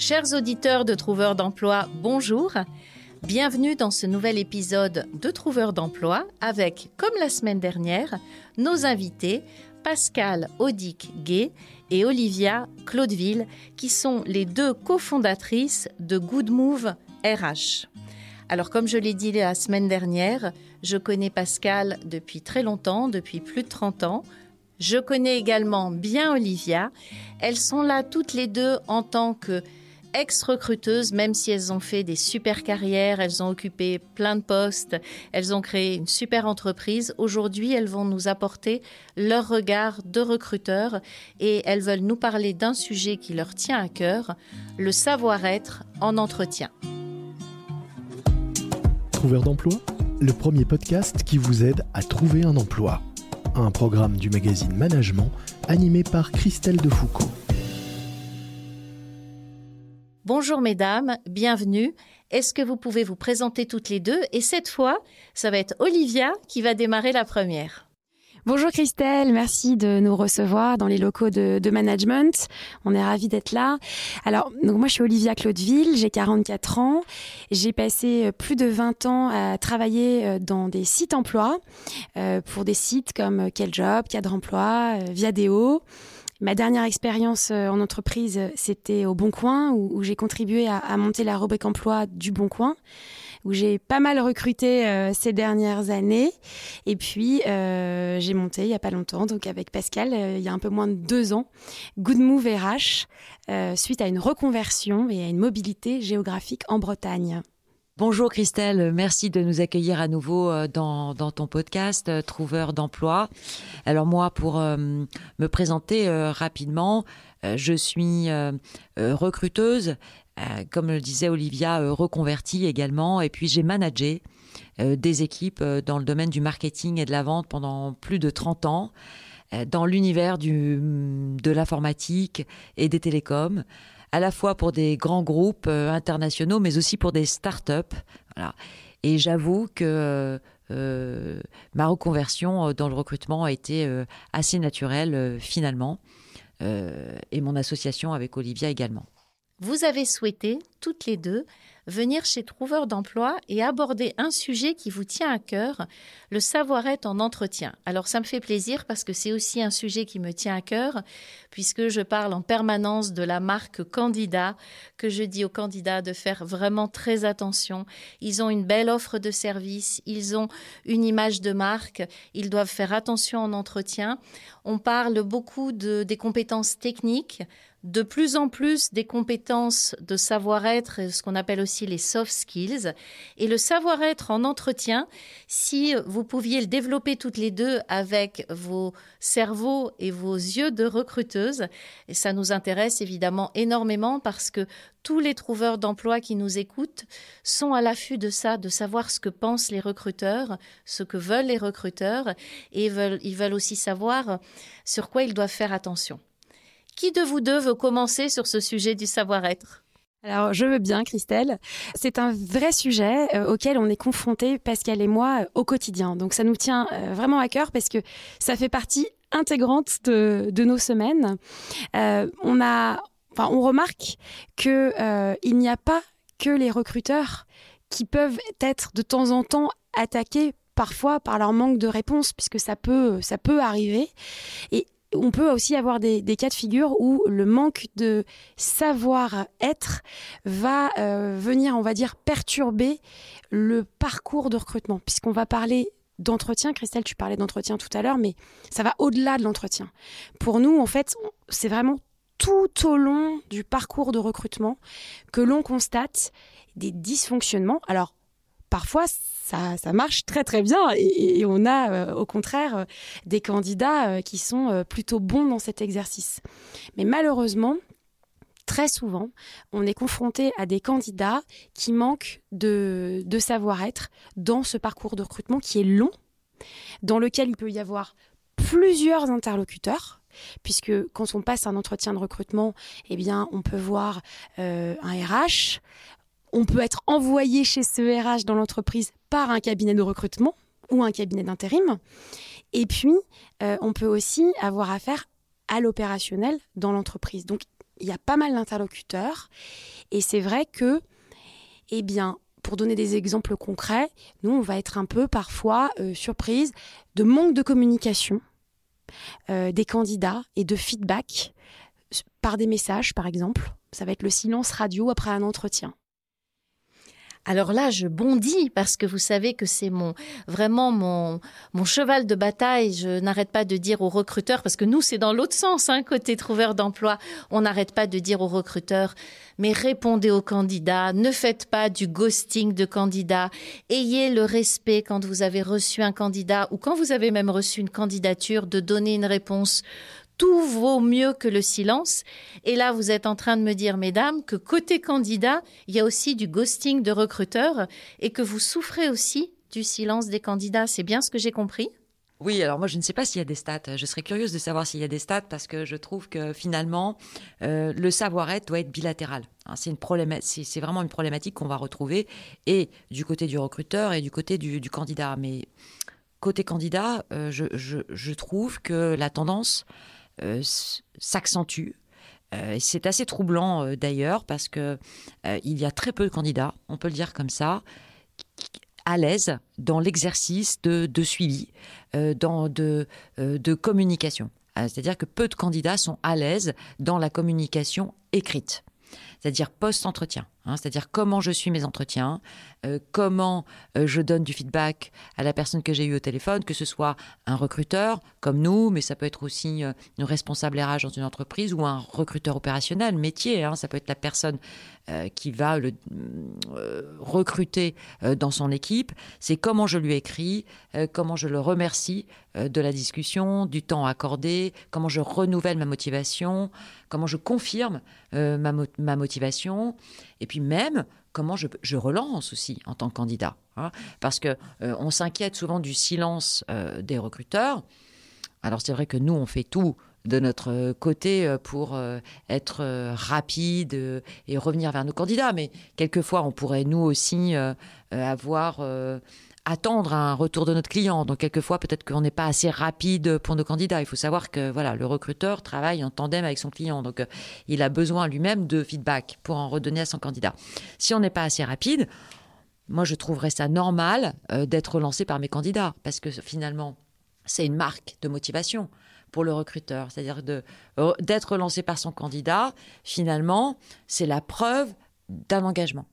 Chers auditeurs de Trouveurs d'emploi, bonjour. Bienvenue dans ce nouvel épisode de Trouveurs d'emploi avec, comme la semaine dernière, nos invités Pascal Audic Gay et Olivia Claudeville, qui sont les deux cofondatrices de Good Move RH. Alors, comme je l'ai dit la semaine dernière, je connais Pascal depuis très longtemps, depuis plus de 30 ans. Je connais également bien Olivia. Elles sont là toutes les deux en tant que ex-recruteuses, même si elles ont fait des super carrières, elles ont occupé plein de postes, elles ont créé une super entreprise. Aujourd'hui, elles vont nous apporter leur regard de recruteurs et elles veulent nous parler d'un sujet qui leur tient à cœur, le savoir-être en entretien. Trouveur d'emploi, le premier podcast qui vous aide à trouver un emploi. Un programme du magazine Management animé par Christelle Defoucault. Bonjour mesdames, bienvenue. Est-ce que vous pouvez vous présenter toutes les deux? Et cette fois, ça va être Olivia qui va démarrer la première. Bonjour Christelle, merci de nous recevoir dans les locaux de, management. On est ravis d'être là. Alors, donc moi je suis Olivia Claudeville, j'ai 44 ans. J'ai passé euh, plus de 20 ans à travailler euh, dans des sites emploi euh, pour des sites comme Quel Job, Cadre Emploi, Viadeo. Ma dernière expérience euh, en entreprise, c'était au Bon Coin, où, j'ai contribué à, monter la rubrique emploi du Bon Coin, où j'ai pas mal recruté euh, ces dernières années. Et puis, euh, j'ai monté il y a pas longtemps, donc avec Pascal, il y a un peu moins de deux ans, Good Move RH, suite à une reconversion et à une mobilité géographique en Bretagne. Bonjour Christelle, merci de nous accueillir à nouveau euh, dans, ton podcast euh, Trouveur d'emploi. Alors moi, pour euh, me présenter rapidement, je suis recruteuse, comme le disait Olivia, reconvertie également, et puis j'ai managé des équipes dans le domaine du marketing et de la vente pendant plus de 30 ans, dans l'univers de l'informatique et des télécoms à la fois pour des grands groupes euh, internationaux, mais aussi pour des start-up. Et j'avoue que euh, ma reconversion euh, dans le recrutement a été assez naturelle finalement, et mon association avec Olivia également. Vous avez souhaité, toutes les deux, venir chez Trouveur d'emploi et aborder un sujet qui vous tient à cœur, le savoir-être en entretien. Alors ça me fait plaisir parce que c'est aussi un sujet qui me tient à cœur, puisque je parle en permanence de la marque candidat, que je dis aux candidats de faire vraiment très attention. Ils ont une belle offre de service, ils ont une image de marque, ils doivent faire attention en entretien. On parle beaucoup de, des compétences techniques de plus en plus des compétences de savoir-être, ce qu'on appelle aussi les soft skills. Et le savoir-être en entretien, si vous pouviez le développer toutes les deux avec vos cerveaux et vos yeux de recruteuse, et ça nous intéresse évidemment énormément parce que tous les trouveurs d'emploi qui nous écoutent sont à l'affût de ça, de savoir ce que pensent les recruteurs, ce que veulent les recruteurs, et ils veulent aussi savoir sur quoi ils doivent faire attention. Qui de vous deux veut commencer sur ce sujet du savoir-être? Alors, je veux bien, Christelle. C'est un vrai sujet euh, auquel on est confronté, Pascal et moi, euh, au quotidien. Donc, ça nous tient euh, vraiment à cœur parce que ça fait partie intégrante de, nos semaines. on a, enfin, on remarque que il n'y a pas que les recruteurs qui peuvent être de temps en temps attaqués parfois par leur manque de réponse, puisque ça peut, ça peut arriver. Et on peut aussi avoir des, cas de figure où le manque de savoir-être va euh, venir, on va dire, perturber le parcours de recrutement, puisqu'on va parler d'entretien. Christelle, tu parlais d'entretien tout à l'heure, mais ça va au-delà de l'entretien. Pour nous, en fait, c'est vraiment tout au long du parcours de recrutement que l'on constate des dysfonctionnements. Alors, parfois, ça, marche très très bien et, on a euh, au contraire euh, des candidats euh, qui sont plutôt bons dans cet exercice. Mais malheureusement, très souvent, on est confronté à des candidats qui manquent de, de savoir-être dans ce parcours de recrutement qui est long, dans lequel il peut y avoir plusieurs interlocuteurs puisque quand on passe un entretien de recrutement, eh bien, on peut voir un RH, on peut être envoyé chez ce RH dans l'entreprise par un cabinet de recrutement ou un cabinet d'intérim. Et puis, euh, on peut aussi avoir affaire à l'opérationnel dans l'entreprise. Donc, il y a pas mal d'interlocuteurs. Et c'est vrai que, eh bien, pour donner des exemples concrets, nous, on va être un peu parfois euh, surprise de manque de communication euh, des candidats et de feedback par des messages, par exemple. Ça va être le silence radio après un entretien. Alors là, je bondis parce que vous savez que c'est mon vraiment mon cheval de bataille. Je n'arrête pas de dire aux recruteurs parce que nous c'est dans l'autre sens, hein, côté trouveur d'emploi. On n'arrête pas de dire aux recruteurs mais répondez aux candidats, ne faites pas du ghosting de candidats, ayez le respect quand vous avez reçu un candidat ou quand vous avez même reçu une candidature de donner une réponse tout vaut mieux que le silence. Et là, vous êtes en train de me dire, mesdames, que côté candidat, il y a aussi du ghosting de recruteurs et que vous souffrez aussi du silence des candidats. C'est bien ce que j'ai compris? Oui, alors moi je ne sais pas s'il y a des stats. Je serais curieuse de savoir s'il y a des stats parce que je trouve que finalement euh, le savoir-être doit être bilatéral. Hein, c'est c'est vraiment une problématique qu'on va retrouver et du côté du recruteur et du côté du, candidat. Mais côté candidat, euh, je, trouve que la tendance s'accentue. Euh, c'est assez troublant euh, d'ailleurs parce que il y a très peu de candidats, on peut le dire comme ça, à l'aise dans l'exercice de, suivi, dans de, de communication. C'est-à-dire que peu de candidats sont à l'aise dans la communication écrite, c'est-à-dire post-entretien. Hein, c'est-à-dire comment je suis mes entretiens, euh, comment euh, je donne du feedback à la personne que j'ai eue au téléphone, que ce soit un recruteur comme nous, mais ça peut être aussi euh, une responsable RH dans une entreprise ou un recruteur opérationnel, métier. Hein, ça peut être la personne qui va le recruter dans son équipe. C'est comment je lui écris, comment je le remercie de la discussion, du temps accordé, comment je renouvelle ma motivation, comment je confirme ma motivation. Et puis même comment je, relance aussi en tant que candidat. Hein. parce que euh, on s'inquiète souvent du silence euh, des recruteurs. Alors c'est vrai que nous, on fait tout de notre côté euh, pour être rapide et revenir vers nos candidats. Mais quelquefois, on pourrait nous aussi avoir attendre un retour de notre client. Donc quelquefois peut-être qu'on n'est pas assez rapide pour nos candidats. Il faut savoir que voilà, le recruteur travaille en tandem avec son client. Donc euh, il a besoin lui-même de feedback pour en redonner à son candidat. Si on n'est pas assez rapide, moi je trouverais ça normal euh, d'être relancé par mes candidats parce que finalement c'est une marque de motivation pour le recruteur, c'est-à-dire euh, d'être relancé par son candidat, finalement, c'est la preuve d'un engagement.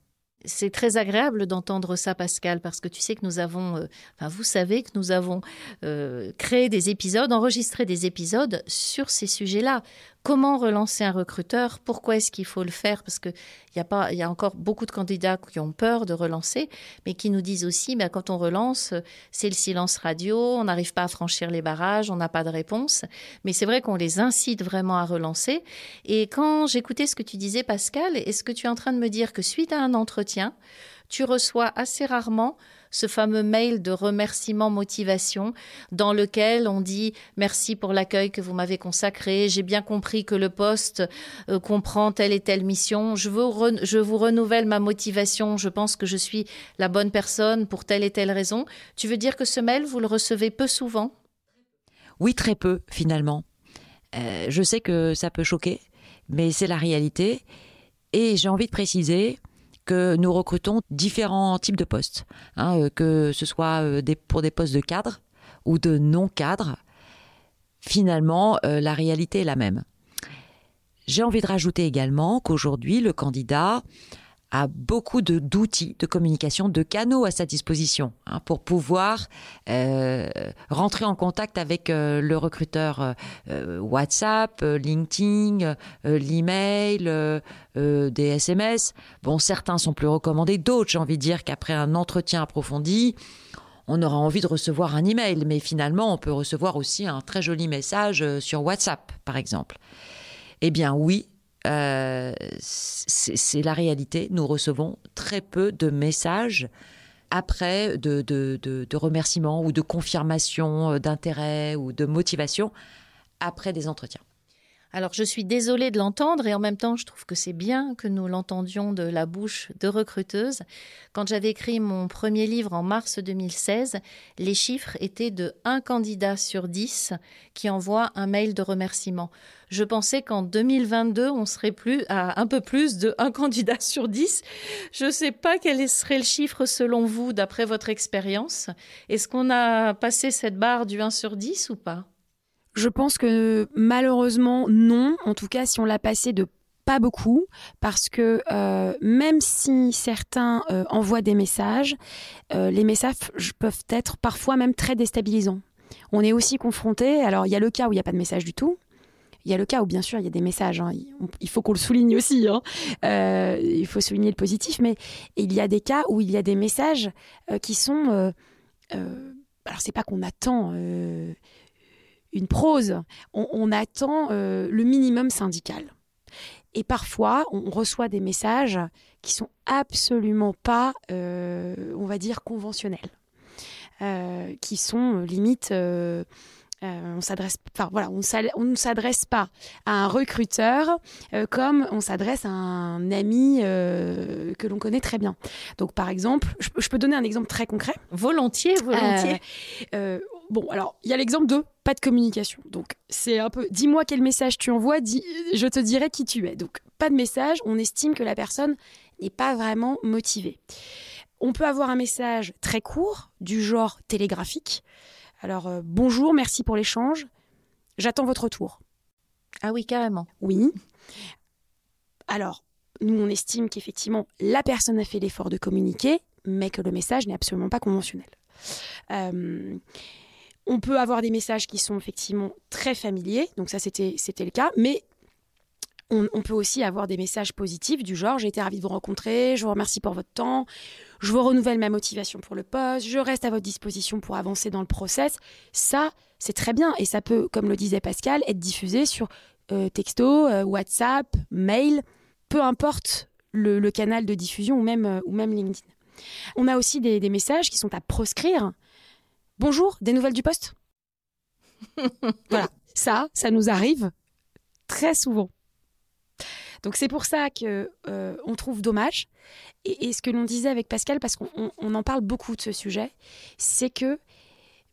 C'est très agréable d'entendre ça, Pascal, parce que tu sais que nous avons, euh, enfin, vous savez que nous avons euh, créé des épisodes, enregistré des épisodes sur ces sujets-là. Comment relancer un recruteur Pourquoi est-ce qu'il faut le faire Parce qu'il y, a pas, y a encore beaucoup de candidats qui ont peur de relancer, mais qui nous disent aussi, mais quand on relance, c'est le silence radio, on n'arrive pas à franchir les barrages, on n'a pas de réponse. Mais c'est vrai qu'on les incite vraiment à relancer. Et quand j'écoutais ce que tu disais, Pascal, est-ce que tu es en train de me dire que suite à un entretien, tu reçois assez rarement ce fameux mail de remerciement motivation dans lequel on dit merci pour l'accueil que vous m'avez consacré, j'ai bien compris que le poste euh, comprend telle et telle mission, je, veux je vous renouvelle ma motivation, je pense que je suis la bonne personne pour telle et telle raison. Tu veux dire que ce mail, vous le recevez peu souvent? Oui, très peu finalement. Euh, je sais que ça peut choquer, mais c'est la réalité. Et j'ai envie de préciser que nous recrutons différents types de postes, hein, euh, que ce soit euh, pour des postes de cadre ou de non-cadre. Finalement, euh, la réalité est la même. J'ai envie de rajouter également qu'aujourd'hui, le candidat a beaucoup d'outils de, communication, de canaux à sa disposition hein, pour pouvoir euh, rentrer en contact avec euh, le recruteur euh, WhatsApp, LinkedIn, l'email, des SMS. Bon, certains sont plus recommandés, d'autres, j'ai envie de dire qu'après un entretien approfondi, on aura envie de recevoir un email, mais finalement, on peut recevoir aussi un très joli message sur WhatsApp, par exemple. Eh bien oui, euh, c'est la réalité. Nous recevons très peu de messages après de, de, remerciements ou de confirmation euh, d'intérêt ou de motivation après des entretiens. Alors je suis désolée de l'entendre et en même temps je trouve que c'est bien que nous l'entendions de la bouche de recruteuses. Quand j'avais écrit mon premier livre en mars 2016, les chiffres étaient de un candidat sur 10 qui envoie un mail de remerciement. Je pensais qu'en 2022 on serait plus à un peu plus de un candidat sur 10. Je ne sais pas quel serait le chiffre selon vous d'après votre expérience. Est-ce qu'on a passé cette barre du 1 sur 10 ou pas? Je pense que malheureusement, non. En tout cas, si on l'a passé de pas beaucoup, parce que euh, même si certains euh, envoient des messages, euh, les messages peuvent être parfois même très déstabilisants. On est aussi confronté, alors il y a le cas où il n'y a pas de message du tout, il y a le cas où, bien sûr, il y a des messages. Hein. Il faut qu'on le souligne aussi. Hein. il faut souligner le positif. Mais il y a des cas où il y a des messages qui sont. alors, c'est pas qu'on attend une prose, on, attend euh, le minimum syndical. Et parfois, on reçoit des messages qui sont absolument pas, euh, on va dire, conventionnels, euh, qui sont limite. on s'adresse, enfin voilà, on, ne s'adresse pas à un recruteur comme on s'adresse à un ami que l'on connaît très bien. Donc par exemple, je, je, peux donner un exemple très concret. Volontiers, volontiers. Bon, alors, il y a l'exemple de pas de communication. Donc, c'est un peu, dis-moi quel message tu envoies, dis, je te dirai qui tu es. Donc, pas de message, on estime que la personne n'est pas vraiment motivée. On peut avoir un message très court, du genre télégraphique. Alors, euh, bonjour, merci pour l'échange, j'attends votre retour. Ah oui, carrément. Oui. Alors, nous, on estime qu'effectivement, la personne a fait l'effort de communiquer, mais que le message n'est absolument pas conventionnel. Euh, on peut avoir des messages qui sont effectivement très familiers, donc ça c'était le cas, mais on, peut aussi avoir des messages positifs du genre j'ai été ravie de vous rencontrer, je vous remercie pour votre temps, je vous renouvelle ma motivation pour le poste, je reste à votre disposition pour avancer dans le process. Ça, c'est très bien et ça peut, comme le disait Pascal, être diffusé sur euh, texto, euh, WhatsApp, mail, peu importe le, canal de diffusion ou même, euh, ou même LinkedIn. On a aussi des messages qui sont à proscrire. Bonjour, des nouvelles du poste Voilà, ça, ça nous arrive très souvent. Donc c'est pour ça que euh, on trouve dommage. Et, ce que l'on disait avec Pascal, parce qu'on en parle beaucoup de ce sujet, c'est que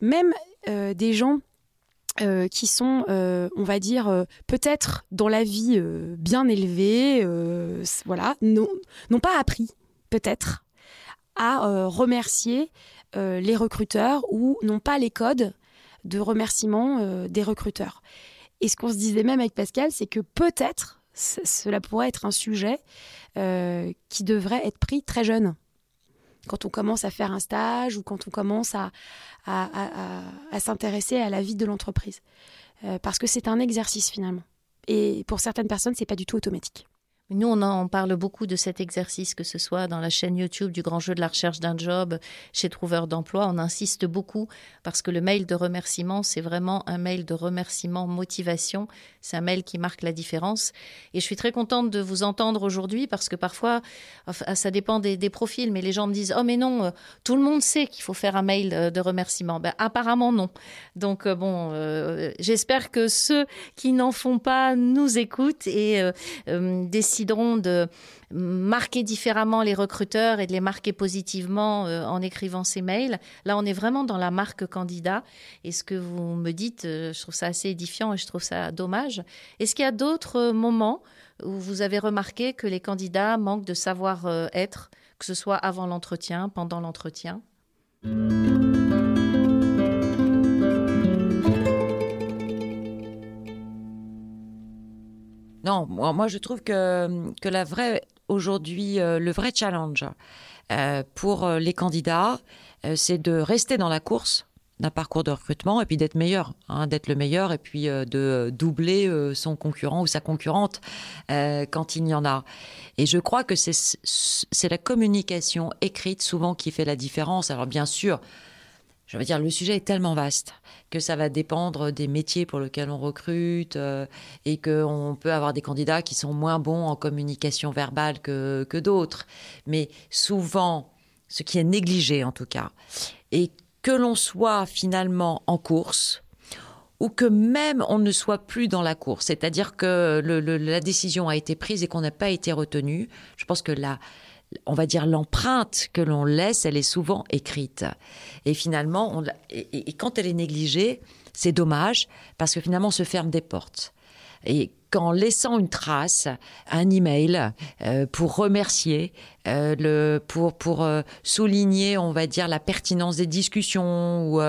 même euh, des gens euh, qui sont, on va dire, peut-être dans la vie bien élevée, voilà, n'ont pas appris, peut-être, à remercier euh, les recruteurs ou n'ont pas les codes de remerciement euh, des recruteurs. Et ce qu'on se disait même avec Pascal, c'est que peut-être cela pourrait être un sujet euh, qui devrait être pris très jeune. Quand on commence à faire un stage ou quand on commence à, à, s'intéresser à la vie de l'entreprise. parce que c'est un exercice finalement. Et pour certaines personnes, c'est pas du tout automatique. Nous, on en parle beaucoup de cet exercice, que ce soit dans la chaîne YouTube du Grand Jeu de la recherche d'un job, chez Trouveur d'emploi. On insiste beaucoup parce que le mail de remerciement, c'est vraiment un mail de remerciement motivation. C'est un mail qui marque la différence. Et je suis très contente de vous entendre aujourd'hui parce que parfois, ça dépend des, profils, mais les gens me disent Oh, mais non, euh, tout le monde sait qu'il faut faire un mail euh, de remerciement. Ben, apparemment, non. Donc, euh, bon, j'espère que ceux qui n'en font pas nous écoutent et décident décideront de marquer différemment les recruteurs et de les marquer positivement euh, en écrivant ces mails. Là, on est vraiment dans la marque candidat. Et ce que vous me dites, euh, je trouve ça assez édifiant et je trouve ça dommage. Est-ce qu'il y a d'autres moments où vous avez remarqué que les candidats manquent de savoir-être, euh, que ce soit avant l'entretien, pendant l'entretien? Non, moi, je trouve que, que la vraie, aujourd'hui, euh, le vrai challenge euh, pour euh, les candidats, c'est de rester dans la course d'un parcours de recrutement et puis d'être meilleur, hein, d'être le meilleur et puis de doubler son concurrent ou sa concurrente quand il y en a. Et je crois que c'est la communication écrite souvent qui fait la différence. Alors bien sûr, je veux dire, le sujet est tellement vaste que ça va dépendre des métiers pour lesquels on recrute euh, et qu'on peut avoir des candidats qui sont moins bons en communication verbale que, d'autres. Mais souvent, ce qui est négligé en tout cas, et que l'on soit finalement en course ou que même on ne soit plus dans la course, c'est-à-dire que la décision a été prise et qu'on n'a pas été retenu, je pense que la, on va dire l'empreinte que l'on laisse, elle est souvent écrite. Et finalement, et, quand elle est négligée, c'est dommage parce que finalement, on se ferme des portes. Et qu'en laissant une trace, un email euh, pour remercier, euh, le, pour, pour euh, souligner, on va dire, la pertinence des discussions ou,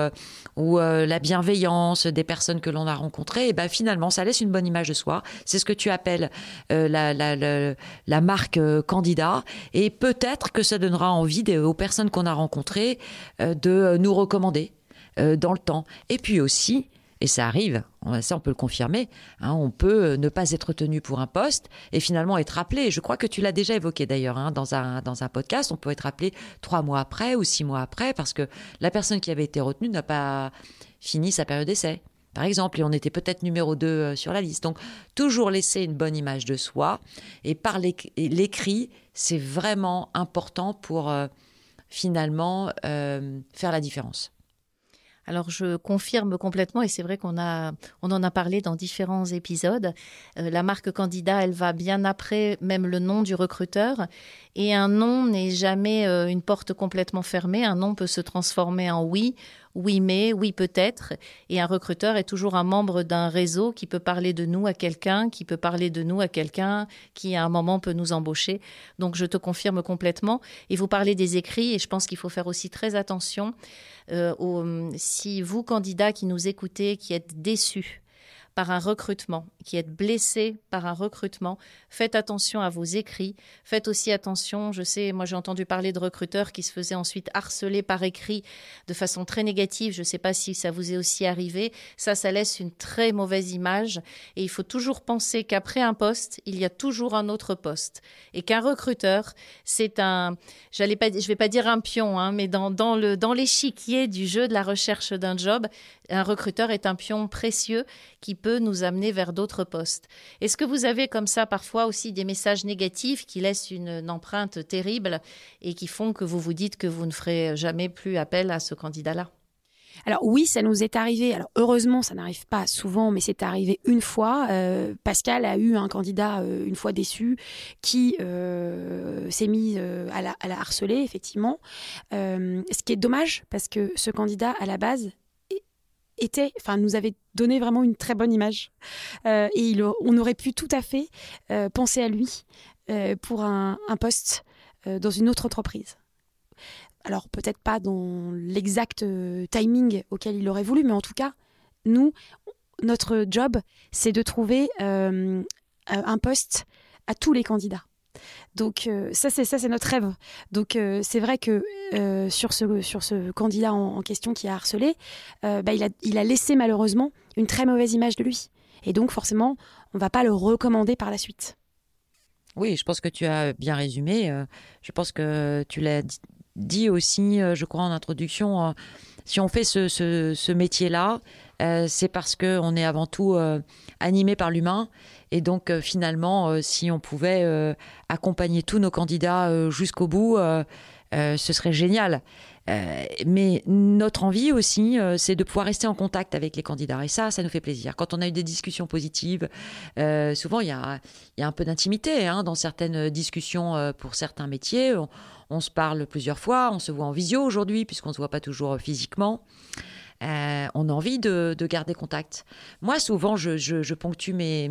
ou la bienveillance des personnes que l'on a rencontrées, et ben finalement, ça laisse une bonne image de soi. C'est ce que tu appelles la, la, la, la, marque candidat. Et peut-être que ça donnera envie aux personnes qu'on a rencontrées de nous recommander dans le temps. Et puis aussi, et ça arrive, ça on peut le confirmer, hein, on peut euh, ne pas être tenu pour un poste et finalement être appelé. Je crois que tu l'as déjà évoqué d'ailleurs hein, dans, un, dans un podcast, on peut être appelé trois mois après ou six mois après parce que la personne qui avait été retenue n'a pas fini sa période d'essai. Par exemple, et on était peut-être numéro deux euh, sur la liste. Donc, toujours laisser une bonne image de soi. Et par l'écrit, c'est vraiment important pour euh, finalement faire la différence. Alors je confirme complètement et c'est vrai qu'on a on en a parlé dans différents épisodes. Euh, la marque candidat, elle va bien après même le nom du recruteur et un nom n'est jamais euh, une porte complètement fermée. Un nom peut se transformer en oui oui mais, oui peut-être. Et un recruteur est toujours un membre d'un réseau qui peut parler de nous à quelqu'un, qui peut parler de nous à quelqu'un qui à un moment peut nous embaucher. Donc je te confirme complètement. Et vous parlez des écrits et je pense qu'il faut faire aussi très attention euh, si vous, candidats qui nous écoutez, qui êtes déçus par un recrutement, qui êtes blessé par un recrutement, faites attention à vos écrits. Faites aussi attention, je sais, moi j'ai entendu parler de recruteurs qui se faisaient ensuite harceler par écrit de façon très négative. Je ne sais pas si ça vous est aussi arrivé. Ça, ça laisse une très mauvaise image. Et il faut toujours penser qu'après un poste, il y a toujours un autre poste. Et qu'un recruteur, c'est un, pas, je vais pas dire un pion, hein, mais dans le, dans l'échiquier du jeu de la recherche d'un job, un recruteur est un pion précieux qui peut nous amener vers d'autres postes. Est-ce que vous avez comme ça parfois aussi des messages négatifs qui laissent une, empreinte terrible et qui font que vous vous dites que vous ne ferez jamais plus appel à ce candidat-là? Alors oui, ça nous est arrivé. Alors heureusement, ça n'arrive pas souvent, mais c'est arrivé une fois. Euh, Pascal a eu un candidat euh, une fois déçu qui euh, s'est mis à, la, harceler, effectivement. ce qui est dommage parce que ce candidat, à la base, était, enfin, nous avait donné vraiment une très bonne image. Euh, et on aurait pu tout à fait euh, penser à lui euh, pour un, poste dans une autre entreprise. Alors peut-être pas dans l'exact timing auquel il aurait voulu, mais en tout cas, nous, notre job, c'est de trouver un poste à tous les candidats. Donc euh, ça c'est ça c'est notre rêve. Donc euh, c'est vrai que euh, sur ce sur ce candidat en, question qui a harcelé, bah, il a il a laissé malheureusement une très mauvaise image de lui. Et donc forcément on va pas le recommander par la suite. Oui, je pense que tu as bien résumé. Je pense que tu l'as dit aussi, je crois en introduction. Si on fait ce, ce, ce métier-là, c'est parce que on est avant tout animé par l'humain et donc euh, finalement, euh, si on pouvait euh, accompagner tous nos candidats jusqu'au bout, ce serait génial. mais notre envie aussi, c'est de pouvoir rester en contact avec les candidats. Et ça, ça nous fait plaisir. Quand on a eu des discussions positives, souvent il y a, y a, un peu d'intimité hein, dans certaines discussions pour certains métiers. On, on, se parle plusieurs fois, on se voit en visio aujourd'hui, puisqu'on ne se voit pas toujours physiquement. Euh, on a envie de, garder contact. Moi, souvent, je, ponctue mes,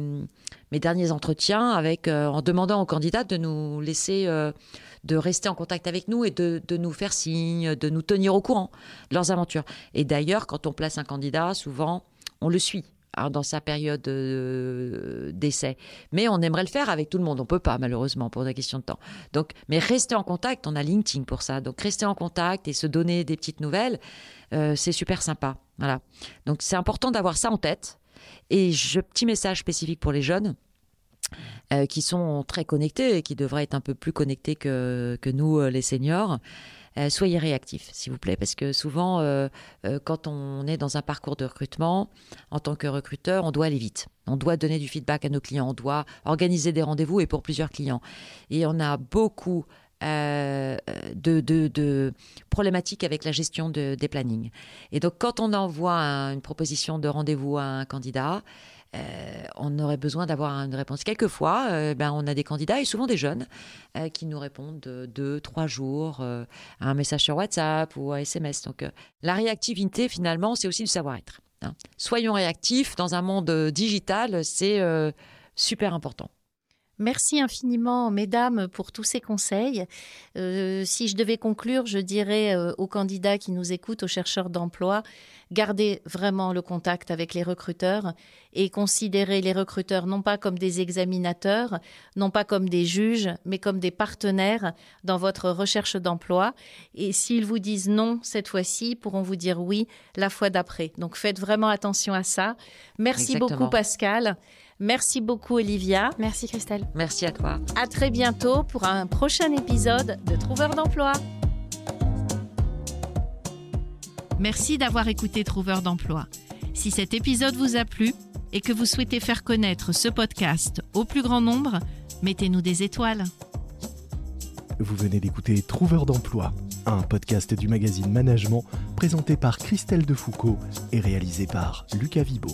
derniers entretiens avec, euh, en demandant aux candidats de nous laisser, euh, de rester en contact avec nous et de, nous faire signe, de nous tenir au courant de leurs aventures. Et d'ailleurs, quand on place un candidat, souvent, on le suit. Dans sa période d'essai. Mais on aimerait le faire avec tout le monde. On peut pas, malheureusement, pour des questions de temps. Donc, mais rester en contact, on a LinkedIn pour ça. Donc, rester en contact et se donner des petites nouvelles, euh, c'est super sympa. Voilà. Donc c'est important d'avoir ça en tête. Et petit message spécifique pour les jeunes. Euh, qui sont très connectés et qui devraient être un peu plus connectés que, que nous, euh, les seniors. Soyez réactifs, s'il vous plaît, parce que souvent, quand on est dans un parcours de recrutement, en tant que recruteur, on doit aller vite. On doit donner du feedback à nos clients, on doit organiser des rendez-vous et pour plusieurs clients. Et on a beaucoup euh, de, problématiques avec la gestion de, des plannings. Et donc, quand on envoie une proposition de rendez-vous à un candidat, euh, on aurait besoin d'avoir une réponse. Quelquefois, euh, ben, on a des candidats, et souvent des jeunes, qui nous répondent deux, trois jours à un message sur WhatsApp ou un SMS. Donc, la réactivité, finalement, c'est aussi du savoir-être. Hein. Soyons réactifs dans un monde digital, c'est super important. Merci infiniment, mesdames, pour tous ces conseils. Euh, si je devais conclure, je dirais euh, aux candidats qui nous écoutent, aux chercheurs d'emploi, gardez vraiment le contact avec les recruteurs et considérez les recruteurs non pas comme des examinateurs, non pas comme des juges, mais comme des partenaires dans votre recherche d'emploi. Et s'ils vous disent non cette fois-ci, ils pourront vous dire oui la fois d'après. Donc faites vraiment attention à ça. Merci beaucoup, Pascal. Merci beaucoup Olivia. Merci Christelle. Merci à toi. À très bientôt pour un prochain épisode de Trouveur d'emploi. Merci d'avoir écouté Trouveur d'emploi. Si cet épisode vous a plu et que vous souhaitez faire connaître ce podcast au plus grand nombre, mettez-nous des étoiles. Vous venez d'écouter Trouveur d'emploi, un podcast du magazine Management présenté par Christelle Defoucault et réalisé par Lucas Vibo.